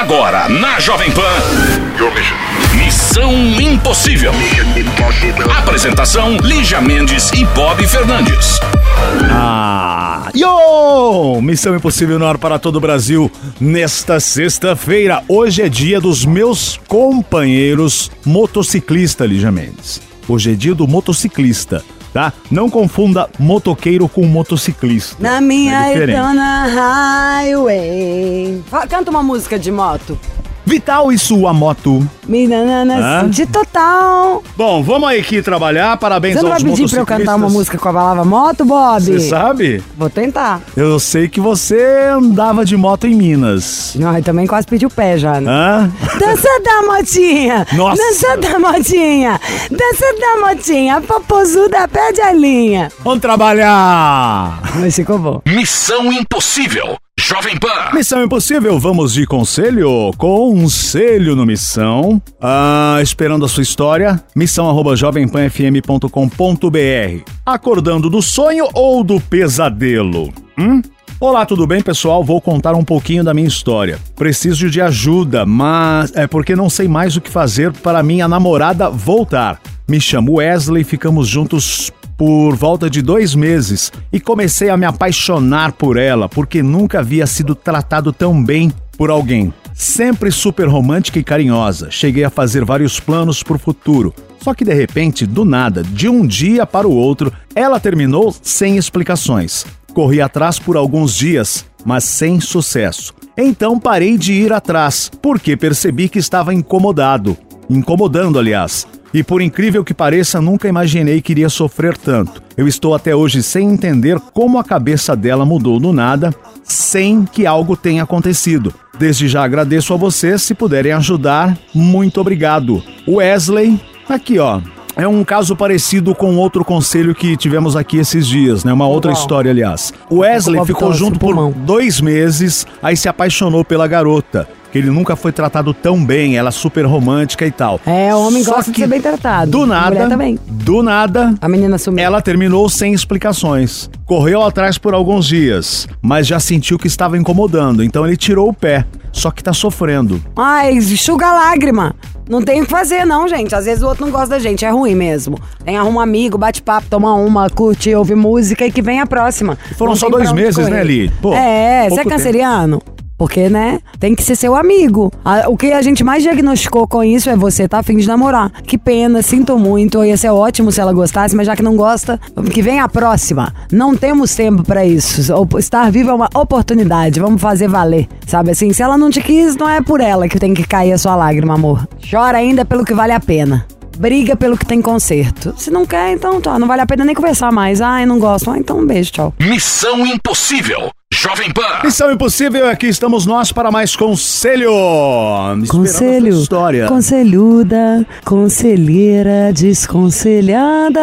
Agora, na Jovem Pan. Missão Impossível. Apresentação: Lígia Mendes e Bob Fernandes. Ah, yo! Missão Impossível no ar para todo o Brasil nesta sexta-feira. Hoje é dia dos meus companheiros motociclista, Lígia Mendes. Hoje é dia do motociclista, tá? Não confunda motoqueiro com motociclista. Na minha É Highway. Canta uma música de moto. Vital e sua moto. Minanana, Hã? de total. Bom, vamos aí aqui trabalhar. Parabéns Você não vai aos pedir pra eu cantar uma música com a palavra moto, Bob? Você sabe? Vou tentar. Eu sei que você andava de moto em Minas. Não, e também quase pedi o pé já, né? Hã? Dança da motinha! Nossa. Dança da motinha! Dança da motinha! Popozuda, pede a linha! Vamos trabalhar! Mas ficou bom. Missão Impossível. Jovem Pan. Missão Impossível, vamos de conselho? Conselho no Missão. Ah, esperando a sua história. Missão arroba jovempanfm.com.br. Acordando do sonho ou do pesadelo? Hum? Olá, tudo bem, pessoal? Vou contar um pouquinho da minha história. Preciso de ajuda, mas é porque não sei mais o que fazer para minha namorada voltar. Me chamo Wesley, ficamos juntos por volta de dois meses e comecei a me apaixonar por ela porque nunca havia sido tratado tão bem por alguém. Sempre super romântica e carinhosa. Cheguei a fazer vários planos pro futuro. Só que de repente, do nada, de um dia para o outro, ela terminou sem explicações. Corri atrás por alguns dias, mas sem sucesso. Então parei de ir atrás, porque percebi que estava incomodado. Incomodando, aliás. E por incrível que pareça, nunca imaginei que iria sofrer tanto. Eu estou até hoje sem entender como a cabeça dela mudou do nada, sem que algo tenha acontecido. Desde já agradeço a vocês, se puderem ajudar, muito obrigado. Wesley, aqui ó. É um caso parecido com outro conselho que tivemos aqui esses dias, né? Uma outra Qual? história, aliás. O Wesley ficou junto por dois meses, aí se apaixonou pela garota. Que ele nunca foi tratado tão bem, ela super romântica e tal. É, o homem Só gosta de ser bem tratado. Do nada, também. do nada, A menina sumiu. ela terminou sem explicações. Correu atrás por alguns dias, mas já sentiu que estava incomodando, então ele tirou o pé. Só que tá sofrendo. Ai, enxuga a lágrima. Não tem o que fazer, não, gente. Às vezes o outro não gosta da gente, é ruim mesmo. Tem arruma um amigo, bate papo, toma uma, curte, ouve música e que vem a próxima. Foram Não só dois meses, né, Li? Pô, é, você é pouco tempo. Porque, né, tem que ser seu amigo. Ah, O que a gente mais diagnosticou com isso é você tá afim de namorar. Que pena, sinto muito. Ia ser ótimo se ela gostasse, mas já que não gosta, que vem a próxima. Não temos tempo pra isso. Estar vivo é uma oportunidade. Vamos fazer valer. Sabe assim, se ela não te quis, não é por ela que tem que cair a sua lágrima, amor. Chora ainda pelo que vale a pena. Briga pelo que tem conserto. Se não quer, então tá. Não vale a pena nem conversar mais. Ai, não gosto. Ah, então um beijo, tchau. Missão Impossível. Jovem Pan. Missão Impossível, aqui estamos nós para mais conselho. Conselho, história. conselhuda, conselheira desconselhada.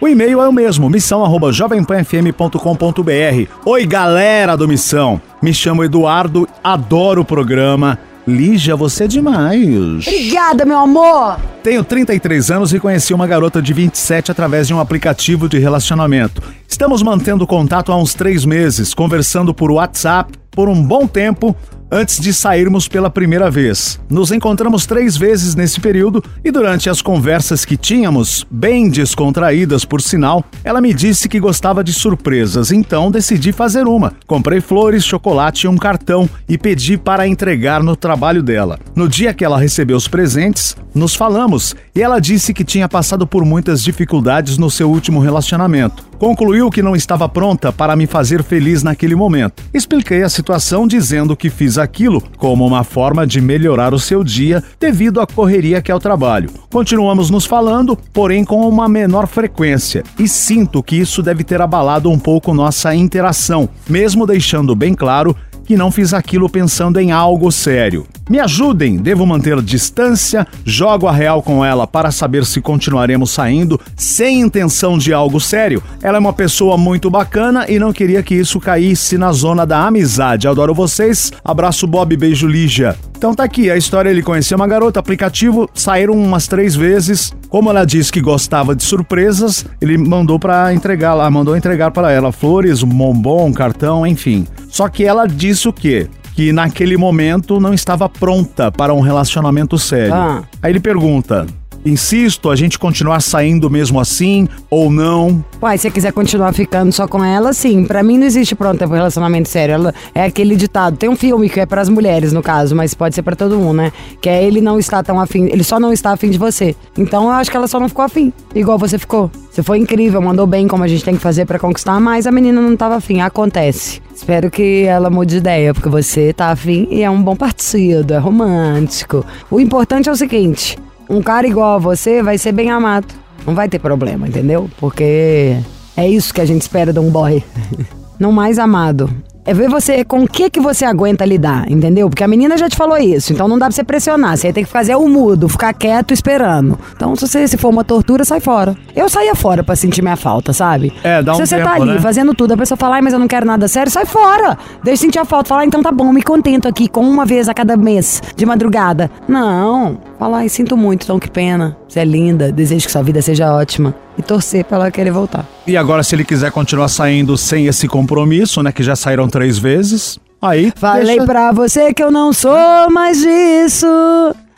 O e-mail é o mesmo, missão arroba jovempanfm.com.br. Oi, galera do Missão. Me chamo Eduardo, adoro o programa. Lígia, você é demais. Obrigada, meu amor. Tenho 33 anos e conheci uma garota de 27 através de um aplicativo de relacionamento. Estamos mantendo contato há uns três meses, conversando por WhatsApp por um bom tempo antes de sairmos pela primeira vez. Nos encontramos três vezes nesse período e durante as conversas que tínhamos, bem descontraídas por sinal, ela me disse que gostava de surpresas, então decidi fazer uma. Comprei flores, chocolate e um cartão e pedi para entregar no trabalho dela. No dia que ela recebeu os presentes, nos falamos e ela disse que tinha passado por muitas dificuldades no seu último relacionamento. Concluiu que não estava pronta para me fazer feliz naquele momento. Expliquei a situação dizendo que fiz aquilo como uma forma de melhorar o seu dia devido à correria que é o trabalho. Continuamos nos falando, porém com uma menor frequência, e sinto que isso deve ter abalado um pouco nossa interação, mesmo deixando bem claro que não fiz aquilo pensando em algo sério. Me ajudem, devo manter distância, jogo a real com ela para saber se continuaremos saindo sem intenção de algo sério. Ela é uma pessoa muito bacana e não queria que isso caísse na zona da amizade. Adoro vocês. Abraço Bob, beijo Lígia. Então tá aqui a história, ele conheceu uma garota, aplicativo, saíram umas três vezes. Como ela disse que gostava de surpresas, ele mandou para entregar lá, mandou entregar para ela flores, um bombom, um cartão, enfim. Só que ela disse o quê? Que naquele momento não estava pronta para um relacionamento sério. Ah. Aí ele pergunta: Insisto, a gente continuar saindo mesmo assim ou não? Uai, se você quiser continuar ficando só com ela, sim. Pra mim não existe pronta pro relacionamento sério. Ela, é aquele ditado. Tem um filme que é pras mulheres, no caso, mas pode ser pra todo mundo, né? Que é ele não está tão afim. Ele só não está afim de você. Então eu acho que ela só não ficou afim. Igual você ficou. Você foi incrível, mandou bem como a gente tem que fazer pra conquistar, mas a menina não tava afim. Acontece. Espero que ela mude de ideia, porque você tá afim e é um bom partido, é romântico. O importante é o seguinte: um cara igual a você vai ser bem amado. Não vai ter problema, entendeu? Porque é isso que a gente espera de um boy. Não mais amado. É ver você com o que que você aguenta lidar, entendeu? Porque a menina já te falou isso, então não dá pra você pressionar. Você tem que fazer o mudo, ficar quieto esperando. Então, se você se for uma tortura, sai fora. Eu saía fora pra sentir minha falta, sabe? É, dá um Se você tá tempo, ali né? fazendo tudo, a pessoa fala, ai, mas eu não quero nada sério, sai fora. Deixa eu sentir a falta. Fala, ah, então tá bom, me contento aqui com uma vez a cada mês, de madrugada. Não. Fala, ai, sinto muito, então que pena. Você é linda, desejo que sua vida seja ótima. E torcer pra ela querer voltar. E agora, se ele quiser continuar saindo sem esse compromisso, né? Que já saíram três vezes, aí. Falei deixa- pra você que eu não sou mais disso.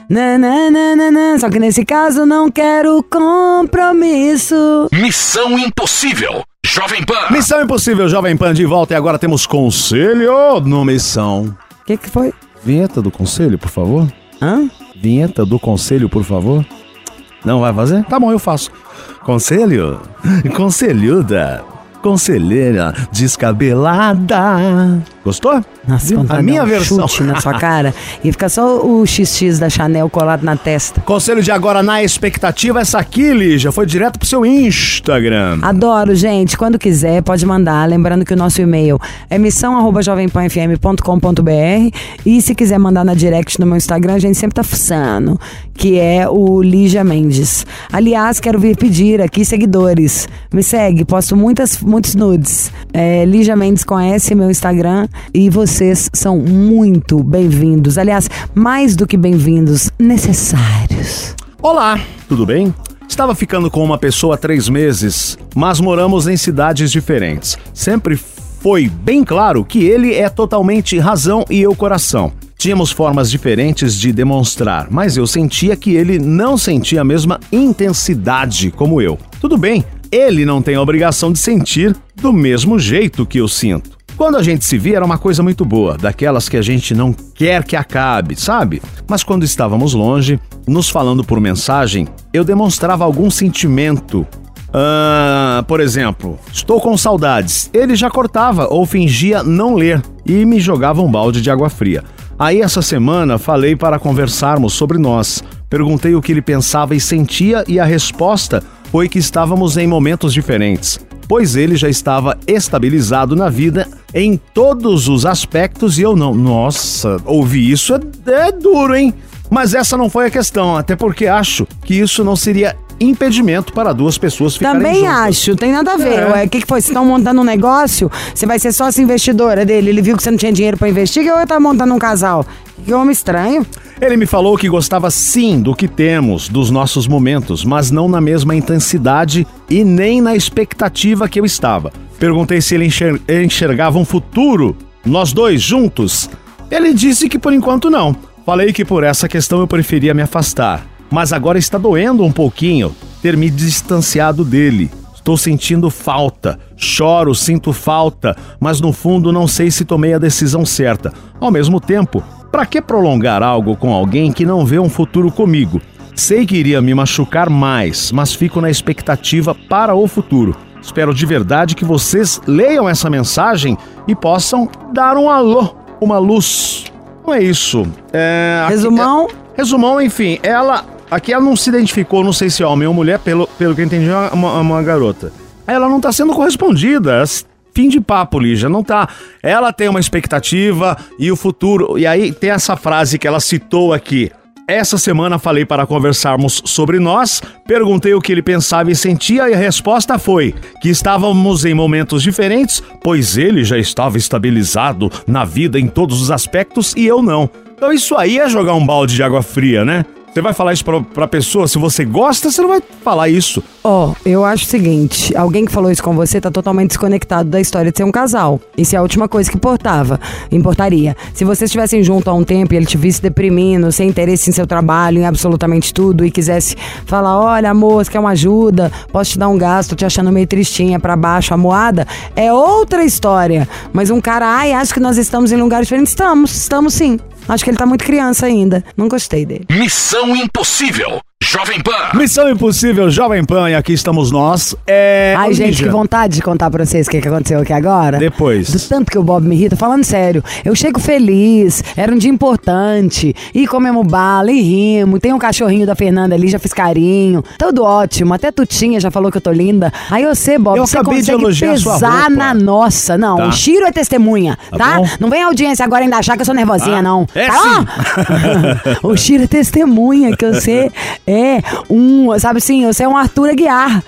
Nananana. Só que nesse caso não quero compromisso. Missão Impossível. Jovem Pan. Missão Impossível Jovem Pan de volta e agora temos conselho no Missão. O que, que foi? Vinheta do conselho, por favor. Hã? Vinheta do conselho, por favor. Não vai fazer? Tá bom, eu faço. Conselho? Conselhuda. Conselheira descabelada. Gostou? Nossa, Viu? A minha um versão. chute na sua cara. E fica só o XX da Chanel colado na testa. Conselho de agora na expectativa, essa aqui, Lígia, foi direto pro seu Instagram. Adoro, gente. Quando quiser, pode mandar. Lembrando que o nosso e-mail é missão.jovempanfm.com.br e se quiser mandar na direct no meu Instagram, a gente sempre tá fuçando, que é o Lígia Mendes. Aliás, quero vir pedir aqui seguidores. Me segue, posto muitas, muitos nudes. É, Lígia Mendes conhece meu Instagram e vocês são muito bem-vindos. Aliás, mais do que bem-vindos, necessários. Olá, tudo bem? Estava ficando com uma pessoa há três meses, mas moramos em cidades diferentes. Sempre foi bem claro que ele é totalmente razão e eu coração. Tínhamos formas diferentes de demonstrar, mas eu sentia que ele não sentia a mesma intensidade como eu. Tudo bem, ele não tem a obrigação de sentir do mesmo jeito que eu sinto. Quando a gente se via era uma coisa muito boa, daquelas que a gente não quer que acabe, sabe? Mas quando estávamos longe, nos falando por mensagem, eu demonstrava algum sentimento. Ah, por exemplo, estou com saudades. Ele já cortava ou fingia não ler e me jogava um balde de água fria. Aí essa semana falei para conversarmos sobre nós. Perguntei o que ele pensava e sentia e a resposta foi que estávamos em momentos diferentes, pois ele já estava estabilizado na vida em todos os aspectos e eu não. Nossa, ouvir isso é, é duro, hein? Mas essa não foi a questão, até porque acho que isso não seria impedimento para duas pessoas ficarem Também juntas. acho, tem nada a ver. É. O que, que foi? Vocês estão montando um negócio? Você vai ser sócia investidora dele? Ele viu que você não tinha dinheiro pra investir ou tá montando um casal? Que homem estranho. Ele me falou que gostava sim do que temos, dos nossos momentos, mas não na mesma intensidade e nem na expectativa que eu estava. Perguntei se ele enxer- enxergava um futuro, nós dois juntos. Ele disse que por enquanto não. Falei que por essa questão eu preferia me afastar. Mas agora está doendo um pouquinho ter me distanciado dele. Estou sentindo falta, choro, sinto falta, mas no fundo não sei se tomei a decisão certa. Ao mesmo tempo, para que prolongar algo com alguém que não vê um futuro comigo? Sei que iria me machucar mais, mas fico na expectativa para o futuro. Espero de verdade que vocês leiam essa mensagem e possam dar um alô, uma luz. Não é isso. É, Resumão. Resumão, enfim, ela. Aqui ela não se identificou, não sei se é homem ou mulher, pelo, pelo que eu entendi, é uma, uma garota. Ela não tá sendo correspondida. s- Fim de papo, Lígia, não tá. Ela tem uma expectativa e o futuro. E aí tem essa frase que ela citou aqui. Essa semana falei para conversarmos sobre nós, perguntei o que ele pensava e sentia e a resposta foi que estávamos em momentos diferentes, pois ele já estava estabilizado na vida em todos os aspectos e eu não. Então isso aí é jogar um balde de água fria, né? Você vai falar isso pra, pra pessoa? Se você gosta, você não vai falar isso. Ó, eu acho o seguinte: alguém que falou isso com você tá totalmente desconectado da história de ser um casal. Isso é a última coisa que importava. Importaria. Se vocês estivessem junto há um tempo e ele te visse deprimindo, sem interesse em seu trabalho, em absolutamente tudo, e quisesse falar: olha, amor, você quer uma ajuda? Posso te dar um gasto, te achando meio tristinha, pra baixo, amoada? É outra história. Mas um cara, ai, acho que nós estamos em lugares diferentes. Estamos, estamos sim. Acho que ele tá muito criança ainda. Não gostei dele. Missão Impossível. Jovem Pan. Missão Impossível Jovem Pan e aqui estamos nós. É. Ai, ô, gente, Lígia, que vontade de contar pra vocês o que, que aconteceu aqui agora. Depois. Do tanto que o Bob me irrita, falando sério, eu chego feliz, era um dia importante, e comemos bala, e rimo, tem um cachorrinho da Fernanda ali, já fiz carinho, tudo ótimo, até Tutinha já falou que eu tô linda. Aí você, Bob, Eu você acabei de consegue elogiar sua pesar roupa. na nossa. Não, Tá. o Chiro é testemunha, Tá tá? bom. não vem a audiência agora ainda achar que eu sou nervosinha, Ah, não. é tá sim. bom? o Chiro é testemunha que você é um, sabe assim, você é um Arthur Aguiar,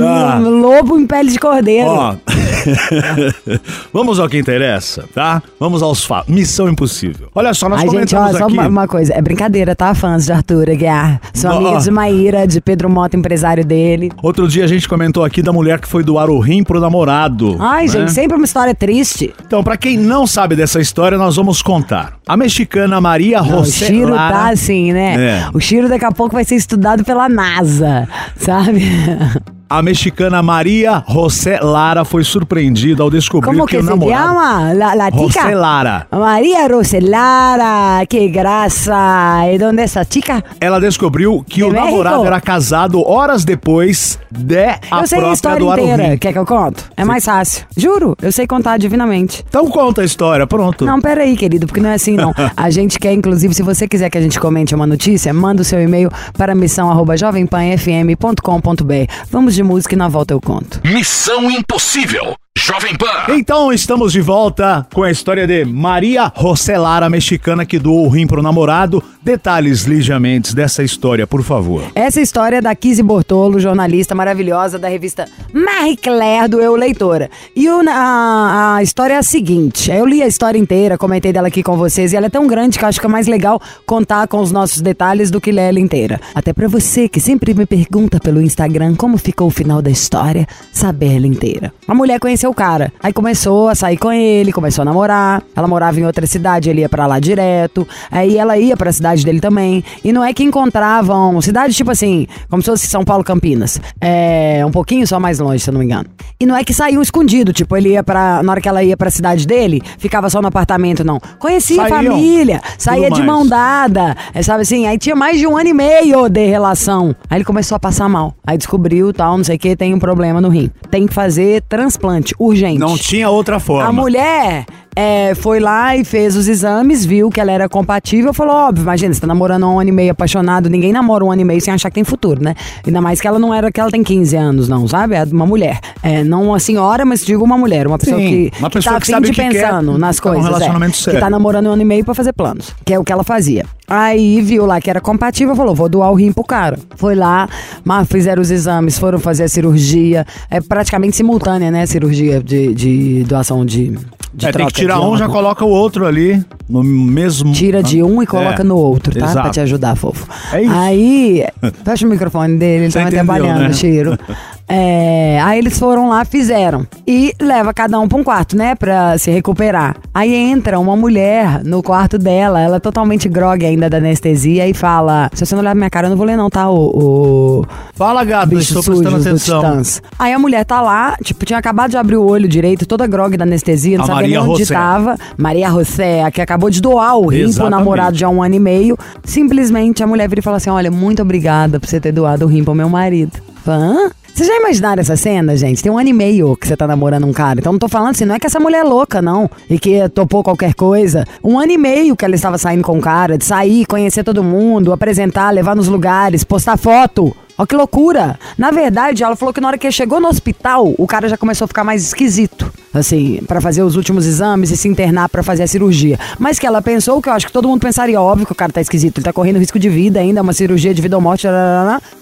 Ah. um lobo em pele de cordeiro. Ó. Vamos ao que interessa, tá? Vamos aos fatos. Missão Impossível. Olha só, nós Ai, gente, ó, comentamos só aqui. uma, uma coisa. É brincadeira, tá? Fãs de Arthur Aguiar. Sou Ó. amiga de Maíra, de Pedro Mota, empresário dele. Outro dia a gente comentou aqui da mulher que foi doar o rim pro namorado. Ai, né? gente, sempre uma história triste. Então, pra quem não sabe dessa história, nós vamos contar. A mexicana Maria Não, o Chiro Lara... tá assim, né? É. O Chiro daqui a pouco vai ser estudado pela NASA, sabe? A mexicana Maria José Lara foi surpreendida ao descobrir Como que que o se namorado... llama? La, la chica? José Lara. María Roselara, que graça. ¿Y dónde está chica? Ela descobriu que De o México? namorado era casado horas depois de a eu sei a própria história doar o inteira. Quer que eu conto? É mais fácil. Juro, eu sei contar divinamente. Então conta a história, pronto. Não, peraí, querido, porque não é assim, não. A gente quer, inclusive, se você quiser que a gente comente uma notícia, manda o seu e-mail para missão.jovempanfm.com.br. Vamos de música e na volta eu conto. Missão Impossível. Jovem Pan. Então estamos de volta com a história de Maria José Lara, mexicana que doou o rim pro namorado. Detalhes ligeiramente dessa história, por favor. Essa história é da Kizzy Bortolo, jornalista maravilhosa da revista Marie Claire do Eu Leitora. E o- a, a história é a seguinte: eu li a história inteira, comentei dela aqui com vocês, e ela é tão grande que eu acho que é mais legal contar com os nossos detalhes do que ler ela inteira. Até pra você que sempre me pergunta pelo Instagram como ficou o final da história, saber ela inteira. A mulher conheceu o cara, aí começou a sair com ele, começou a namorar. Ela morava em outra cidade, ele ia pra lá direto. Aí ela ia pra cidade dele também. E não é que encontravam cidade tipo assim, como se fosse São Paulo, Campinas. É um pouquinho só mais longe, se eu não me engano. E não é que saíam escondido, tipo, ele ia pra. Na hora que ela ia pra cidade dele, ficava só no apartamento, não. Conhecia a família, saía Tudo de mais. mão dada, é, sabe assim? Aí tinha mais de um ano e meio de relação. Aí ele começou a passar mal. Aí descobriu, tal, não sei o que, tem um problema no rim. Tem que fazer transplante, urgente. Não tinha outra forma. A mulher é, foi lá e fez os exames, viu que ela era compatível, falou, óbvio, imagina, você tá namorando há um ano e meio apaixonado, ninguém namora um ano e meio sem achar que tem futuro, né? Ainda mais que ela não era, que ela tem 15 anos, não, sabe? É uma mulher. É, não uma senhora, mas digo uma mulher, uma pessoa Sim, que, uma que pessoa tá que sabe que quer, pensando nas tá num coisas. relacionamento é, sério. Que tá namorando um ano e meio pra fazer planos, que é o que ela fazia. Aí viu lá que era compatível, falou, vou doar o rim pro cara. Foi lá, mas fizeram os exames, foram fazer a cirurgia, é praticamente simultânea, né, cirurgia de, de doação de, de É, tem que tirar um, já coloca o outro ali no mesmo. Tira de um e coloca É, no outro, tá? Pra exato. te ajudar, fofo. É isso. Aí, fecha o microfone dele, ele Você tá entendeu, trabalhando, né? Chiro. É, aí eles foram lá, fizeram. E leva cada um pra um quarto, né? Pra se recuperar. Aí entra uma mulher no quarto dela, ela é totalmente grog ainda da anestesia e fala: Se você não olhar pra minha cara, eu não vou ler, não, tá? O. o Fala, bicho estou prestando atenção. Aí a mulher tá lá, tipo, tinha acabado de abrir o olho direito, toda grog da anestesia, não A sabia nem Maria onde José. tava. Maria José, que acabou de doar o rim pro namorado de há um ano e meio. Simplesmente a mulher vira e fala assim: Olha, muito obrigada por você ter doado o rim pro meu marido. Hã? Vocês já imaginaram essa cena, gente? Tem um ano e meio que você tá namorando um cara. Então não tô falando assim, não é que essa mulher é louca, não. E que topou qualquer coisa. Um ano e meio que ela estava saindo com o cara, de sair, conhecer todo mundo, apresentar, levar nos lugares, postar foto. Ó, que loucura! Na verdade, ela falou que na hora que chegou no hospital, o cara já começou a ficar mais esquisito. Assim, pra fazer os últimos exames e se internar pra fazer a cirurgia. Mas que ela pensou, que eu acho que todo mundo pensaria, óbvio que o cara tá esquisito, ele tá correndo risco de vida ainda, uma cirurgia de vida ou morte,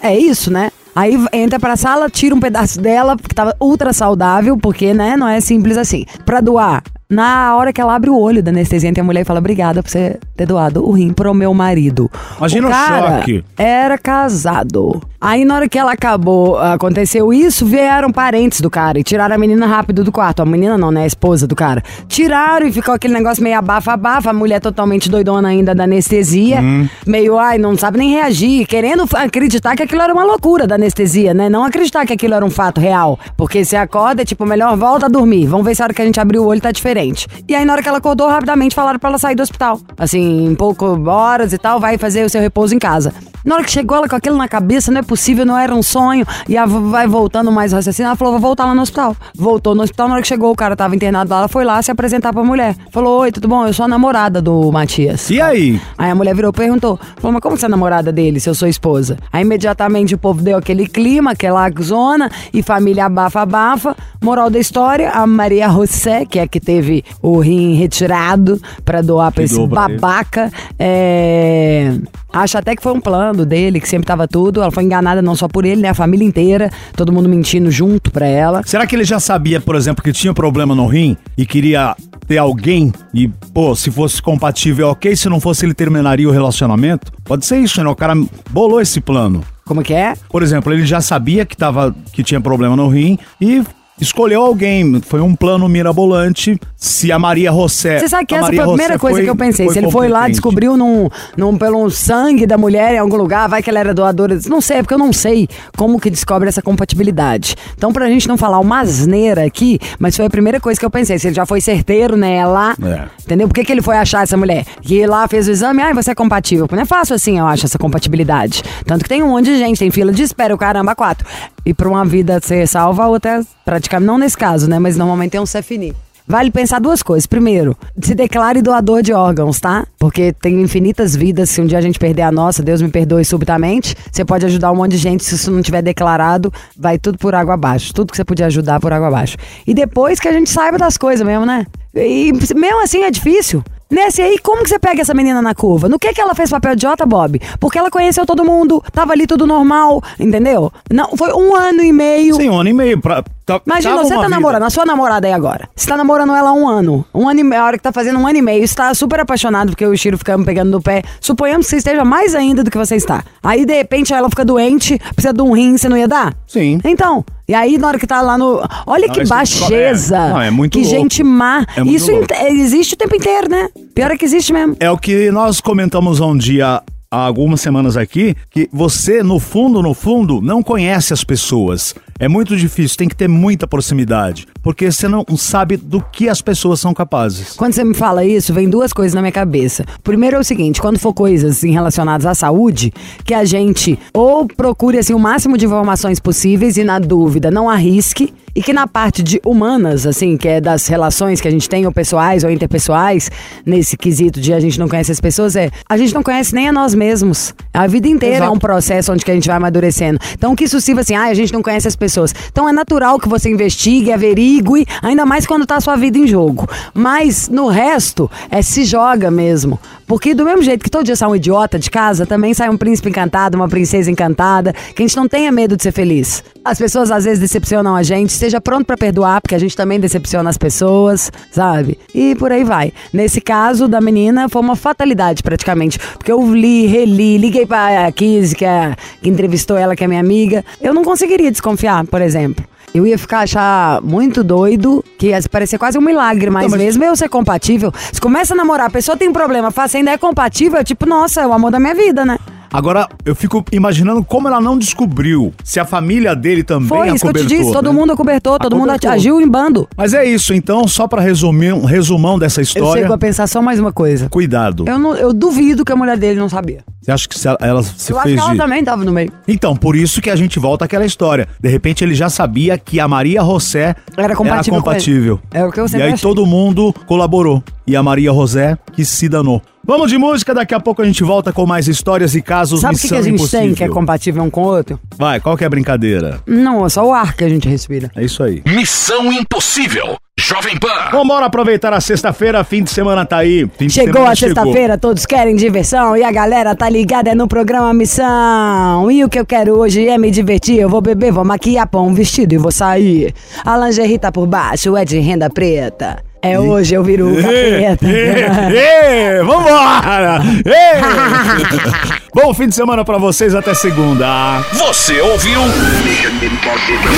é isso, né? Aí entra pra sala, tira um pedaço dela, que tava ultra saudável, porque, né, não é simples assim. Pra doar, Na hora que ela abre o olho da anestesiante, a mulher fala: Obrigada por você ter doado o rim pro meu marido. Imagina o, o cara choque. Era casado. Aí, na hora que ela acabou, aconteceu isso, vieram parentes do cara e tiraram a menina rápido do quarto. A menina não, né? A esposa do cara. Tiraram e ficou aquele negócio meio abafa-abafa. A mulher totalmente doidona ainda da anestesia. Hum. Meio, ai, não sabe nem reagir. Querendo acreditar que aquilo era uma loucura da anestesia, né? Não acreditar que aquilo era um fato real. Porque se acorda, é tipo, melhor volta a dormir. Vamos ver se a hora que a gente abrir o olho tá diferente. E aí, na hora que ela acordou, rapidamente falaram pra ela sair do hospital. Assim, em pouco horas e tal, vai fazer o seu repouso em casa. Na hora que chegou ela com aquilo na cabeça, não é possível, não era um sonho. E ela vai voltando mais raciocínio. Ela falou, vou voltar lá no hospital. Voltou no hospital, na hora que chegou, o cara tava internado lá, ela foi lá se apresentar pra mulher. Falou, oi, tudo bom? Eu sou a namorada do Matias. E aí? Aí a mulher virou e perguntou: falou, mas como você é namorada dele, se eu sou esposa? Aí imediatamente o povo deu aquele clima, aquela zona, e família abafa, abafa. Moral da história: a Maria José, que é a que teve o rim retirado pra doar pra Que esse babaca, é. Acha até que foi um plano dele, que sempre tava tudo. Ela foi enganada não só por ele, né? A família inteira, todo mundo mentindo junto pra ela. Será que ele já sabia, por exemplo, que tinha problema no rim e queria ter alguém e, pô, se fosse compatível, ok, se não fosse, ele terminaria o relacionamento? Pode ser isso, né? O cara bolou esse plano. Como que é? Por exemplo, ele já sabia que, tava, que tinha problema no rim e escolheu alguém. Foi um plano mirabolante. Se a Maria José. Você sabe que essa Maria foi a primeira José coisa foi- que eu pensei. Se ele foi lá, descobriu num, num, pelo sangue da mulher em algum lugar, vai que ela era doadora. Não sei, é porque eu não sei como que descobre essa compatibilidade. Então, pra gente não falar uma asneira aqui, mas foi a primeira coisa que eu pensei. Se ele já foi certeiro nela, É. entendeu? Por que, que ele foi achar essa mulher? Que lá fez o exame, ai, você é compatível. Não é fácil assim, eu acho, essa compatibilidade. Tanto que tem um monte de gente, tem fila de espera, o caramba, quatro. E pra uma vida ser salva, a outra, praticamente, não nesse caso, né? Mas normalmente tem um CFNI. Vale pensar duas coisas. Primeiro, se declare doador de órgãos, tá? Porque tem infinitas vidas. Se um dia a gente perder a nossa, Deus me perdoe subitamente. Você pode ajudar um monte de gente. Se isso não tiver declarado, vai tudo por água abaixo. Tudo que você podia ajudar por água abaixo. E depois que a gente saiba das coisas mesmo, né? E mesmo assim é difícil. Nesse aí, como que você pega essa menina na curva? No que que ela fez papel de Jota, Bob? Porque ela conheceu todo mundo, tava ali tudo normal, entendeu? Não, foi um ano e meio. Sim, um ano e meio. Pra, tá- Imagina, você tá vida. namorando, a sua namorada aí agora. Você tá namorando ela há um ano. Um ano e meio, a hora que tá fazendo um ano e meio, você tá super apaixonado porque o Chiro fica me pegando no pé. Suponhamos que você esteja mais ainda do que você está. Aí, de repente, ela fica doente, precisa de um rim, você não ia dar? Sim. Então, e aí na hora que tá lá no... Olha Não, que esse- baixeza. é, não, é muito Que louco. gente má. É muito Isso louco. existe o tempo inteiro, né? Pior é que existe mesmo. É o que nós comentamos um dia, há algumas semanas aqui, que você, no fundo, no fundo, não conhece as pessoas. É muito difícil, tem que ter muita proximidade. Porque você não sabe do que as pessoas são capazes. Quando você me fala isso, vem duas coisas na minha cabeça. Primeiro é o seguinte, quando for coisas assim, relacionadas à saúde, que a gente ou procure assim o máximo de informações possíveis e na dúvida não arrisque, e que na parte de humanas, assim, que é das relações que a gente tem, ou pessoais ou interpessoais, nesse quesito de a gente não conhece as pessoas, é a gente não conhece nem a nós mesmos. A vida inteira Exato. é um processo onde que a gente vai amadurecendo. Então que isso sirva assim, ah, a gente não conhece as pessoas. Então é natural que você investigue, averigue, ainda mais quando tá a sua vida em jogo. Mas no resto, é se joga mesmo. Porque do mesmo jeito que todo dia sai um idiota de casa, também sai um príncipe encantado, uma princesa encantada, que a gente não tenha medo de ser feliz. As pessoas às vezes decepcionam a gente, esteja pronto pra perdoar, porque a gente também decepciona as pessoas, sabe? E por aí vai. Nesse caso da menina, foi uma fatalidade praticamente, porque eu li, reli, liguei pra Kizzy, que, é, que entrevistou ela, que é minha amiga. Eu não conseguiria desconfiar, por exemplo. Eu ia ficar achar muito doido, que ia parecer quase um milagre, mas, Não, mas- mesmo eu ser compatível, se começa a namorar, a pessoa tem um problema, faz, ainda é compatível, é tipo, nossa, é o amor da minha vida, né? Agora, eu fico imaginando como ela não descobriu. Se a família dele também Foi isso que eu te disse, todo né? mundo acobertou, todo mundo Acobertou. agiu em bando. Mas é isso, então, só pra resumir, um resumão dessa Eu história. chego a pensar só mais uma coisa. Cuidado. Eu, não, eu duvido que a mulher dele não sabia. Você acha que se ela, ela se eu acho fez que ela de... também tava no meio. Então, por isso que a gente volta àquela história. De repente ele já sabia que a Maria José Era compatível com compatível. É o que eu E sempre aí achei. todo mundo colaborou. E a Maria José que se danou. Vamos de música, daqui a pouco a gente volta com mais histórias e casos Sabe o que, Missão que a gente Impossível. tem que é compatível um com o outro? Vai, qual que é a brincadeira? Não, é só o ar que a gente respira. É isso aí. Missão Impossível. Jovem Pan. Vambora aproveitar a sexta-feira, fim de semana tá aí. Chegou a sexta-feira, todos querem diversão e a galera tá ligada é no programa Missão. E o que eu quero hoje é me divertir. Eu vou beber, vou maquiar, pôr um vestido e vou sair. A lingerie tá por baixo, é de renda preta. É hoje, eu viro o capeta. Ê, vambora! Ê. Bom fim de semana pra vocês, até segunda. Você ouviu?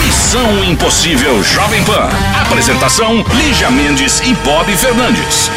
Missão Impossível Jovem Pan. Apresentação: Lígia Mendes e Bob Fernandes.